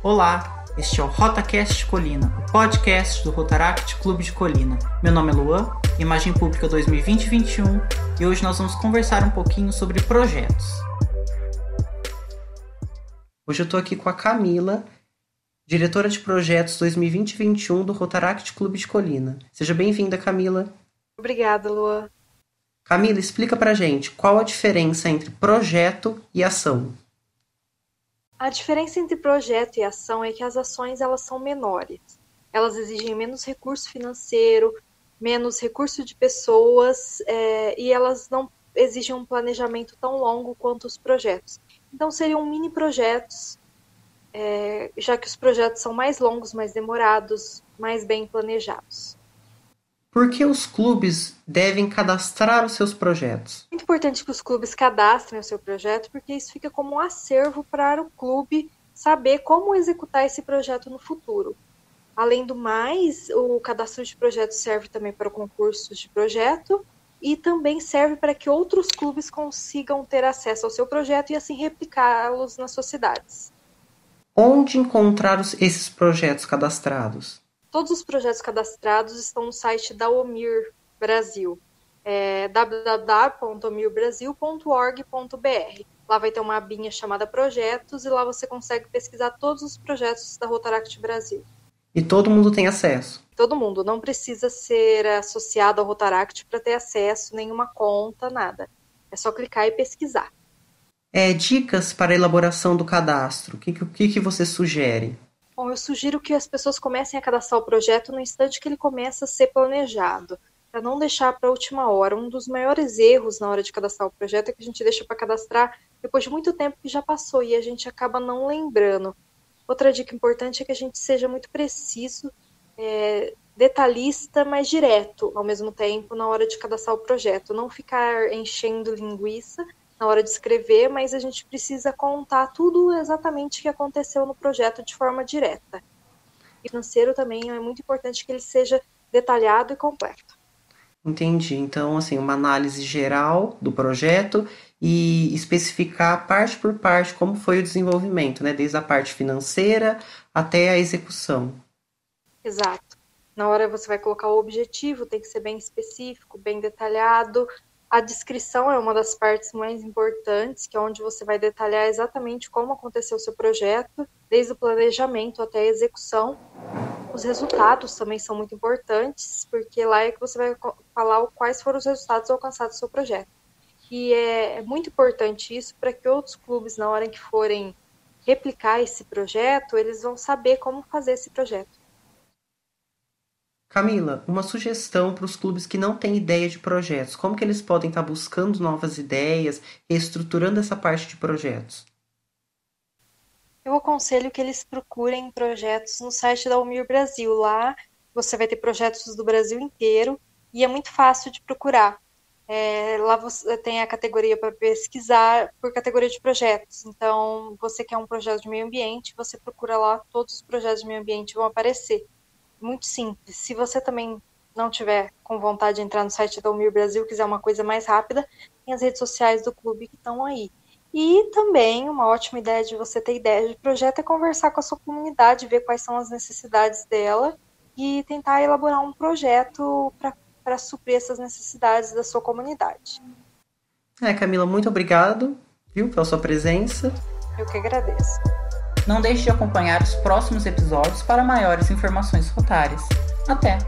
Olá, este é o RotaCast Colina, o podcast do Rotaract Clube de Colina. Meu nome é Luan, Imagem Pública 2020-21, e hoje nós vamos conversar um pouquinho sobre projetos. Hoje eu estou aqui com a Camila, diretora de projetos 2020-21 do Rotaract Clube de Colina. Seja bem-vinda, Camila. Obrigada, Luan. Camila, explica pra gente qual a diferença entre projeto e ação. A diferença entre projeto e ação é que as ações elas são menores. Elas exigem menos recurso financeiro, menos recurso de pessoas é, e elas não exigem um planejamento tão longo quanto os projetos. Então seriam mini projetos, é, já que os projetos são mais longos, mais demorados, mais bem planejados. Por que os clubes devem cadastrar os seus projetos? É importante que os clubes cadastrem o seu projeto, porque isso fica como um acervo para o clube saber como executar esse projeto no futuro. Além do mais, o cadastro de projetos serve também para concursos de projeto e também serve para que outros clubes consigam ter acesso ao seu projeto e assim replicá-los nas suas cidades. Onde encontrar esses projetos cadastrados? Todos os projetos cadastrados estão no site da Omir Brasil, é. Lá vai ter uma abinha chamada Projetos e lá você consegue pesquisar todos os projetos da Rotaract Brasil. E todo mundo tem acesso? Todo mundo, não precisa ser associado ao Rotaract para ter acesso, nenhuma conta, nada. É só clicar e pesquisar. É, dicas para a elaboração do cadastro. O que, que, que você sugere? Bom, eu sugiro que as pessoas comecem a cadastrar o projeto no instante que ele começa a ser planejado, para não deixar para a última hora. Um dos maiores erros na hora de cadastrar o projeto é que a gente deixa para cadastrar depois de muito tempo que já passou e a gente acaba não lembrando. Outra dica importante é que a gente seja muito preciso, é, detalhista, mas direto ao mesmo tempo na hora de cadastrar o projeto. Não ficar enchendo linguiça na hora de escrever, mas a gente precisa contar tudo exatamente o que aconteceu no projeto de forma direta. E financeiro também é muito importante que ele seja detalhado e completo. Entendi. Então, assim, uma análise geral do projeto e especificar parte por parte como foi o desenvolvimento, né? Desde a parte financeira até a execução. Exato. Na hora você vai colocar o objetivo, tem que ser bem específico, bem detalhado, a descrição é uma das partes mais importantes, que é onde você vai detalhar exatamente como aconteceu o seu projeto, desde o planejamento até a execução. Os resultados também são muito importantes, porque lá é que você vai falar quais foram os resultados alcançados do seu projeto. E é, é muito importante isso para que outros clubes, na hora que forem replicar esse projeto, eles vão saber como fazer esse projeto. Camila, uma sugestão para os clubes que não têm ideia de projetos. Como que eles podem estar buscando novas ideias, estruturando essa parte de projetos? Eu aconselho que eles procurem projetos no site da Umir Brasil. Lá você vai ter projetos do Brasil inteiro e é muito fácil de procurar. É, lá você tem a categoria para pesquisar por categoria de projetos. Então, você quer um projeto de meio ambiente, você procura lá, todos os projetos de meio ambiente vão aparecer muito simples. Se você também não tiver com vontade de entrar no site da Umir Brasil, quiser uma coisa mais rápida, tem as redes sociais do clube que estão aí. E também uma ótima ideia de você ter ideia de projeto é conversar com a sua comunidade, ver quais são as necessidades dela e tentar elaborar um projeto para suprir essas necessidades da sua comunidade. É, Camila, muito obrigado, viu, pela sua presença. Eu que agradeço. Não deixe de acompanhar os próximos episódios para maiores informações rotárias. Até!